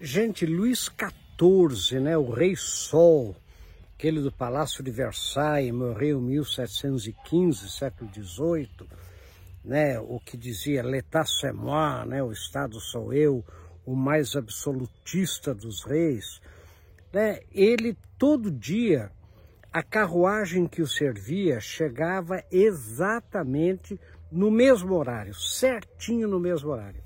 Gente, Luís XIV, né, o Rei Sol, aquele do Palácio de Versailles, morreu em 1715, século XVIII, né, o que dizia l'état c'est moi, né, o Estado sou eu, o mais absolutista dos reis, né, ele todo dia, a carruagem que o servia chegava exatamente no mesmo horário, certinho no mesmo horário.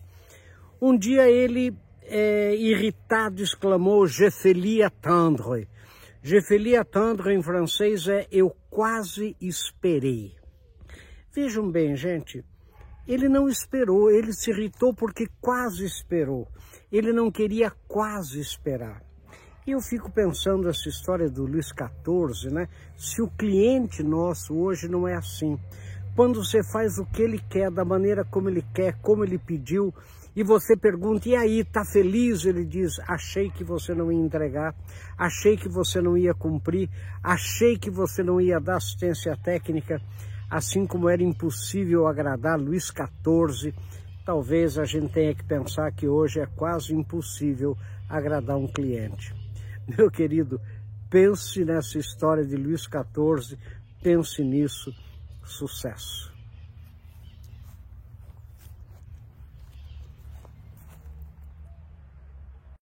Um dia ele é, irritado, exclamou Je faillis attendre. Je faillis attendre em francês é eu quase esperei. Vejam bem, gente, ele não esperou, ele se irritou porque quase esperou. Ele não queria quase esperar. Eu fico pensando essa história do Luís XIV, né? Se o cliente nosso hoje não é assim. Quando você faz o que ele quer, da maneira como ele quer, como ele pediu, e você pergunta, e aí, tá feliz? Ele diz, achei que você não ia entregar, achei que você não ia cumprir, achei que você não ia dar assistência técnica, assim como era impossível agradar Luís XIV, talvez a gente tenha que pensar que hoje é quase impossível agradar um cliente. Meu querido, pense nessa história de Luís XIV, pense nisso, sucesso.